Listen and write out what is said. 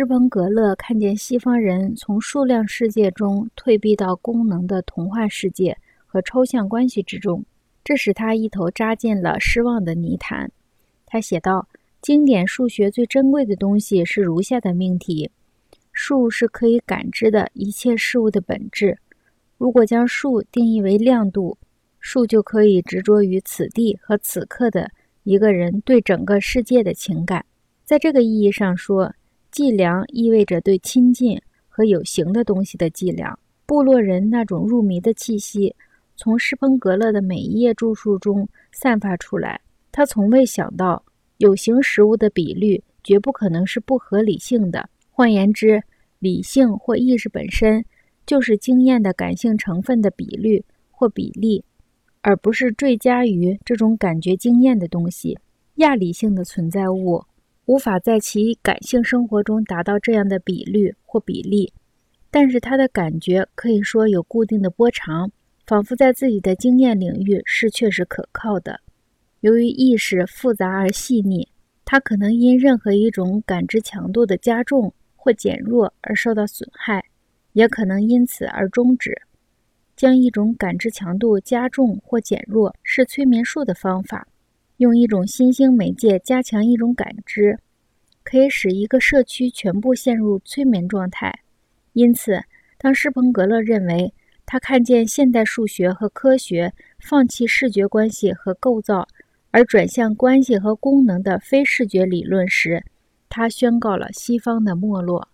施彭格勒看见西方人从数量世界中退避到功能的童话世界和抽象关系之中，这使他一头扎进了失望的泥潭。他写道：“经典数学最珍贵的东西是如下的命题：数是可以感知的一切事物的本质。如果将数定义为亮度，数就可以执着于此地和此刻的一个人对整个世界的情感。在这个意义上说。”计量意味着对亲近和有形的东西的计量。部落人那种入迷的气息从施彭格勒的每一页著述中散发出来。他从未想到有形食物的比率绝不可能是不合理性的。换言之，理性或意识本身就是经验的感性成分的比率或比例，而不是赘加于这种感觉经验的东西。亚理性的存在物。无法在其感性生活中达到这样的比率或比例，但是他的感觉可以说有固定的波长，仿佛在自己的经验领域是确实可靠的。由于意识复杂而细腻，他可能因任何一种感知强度的加重或减弱而受到损害，也可能因此而终止。将一种感知强度加重或减弱是催眠术的方法。用一种新兴媒介加强一种感知，可以使一个社区全部陷入催眠状态。因此，当施彭格勒认为他看见现代数学和科学放弃视觉关系和构造，而转向关系和功能的非视觉理论时，他宣告了西方的没落。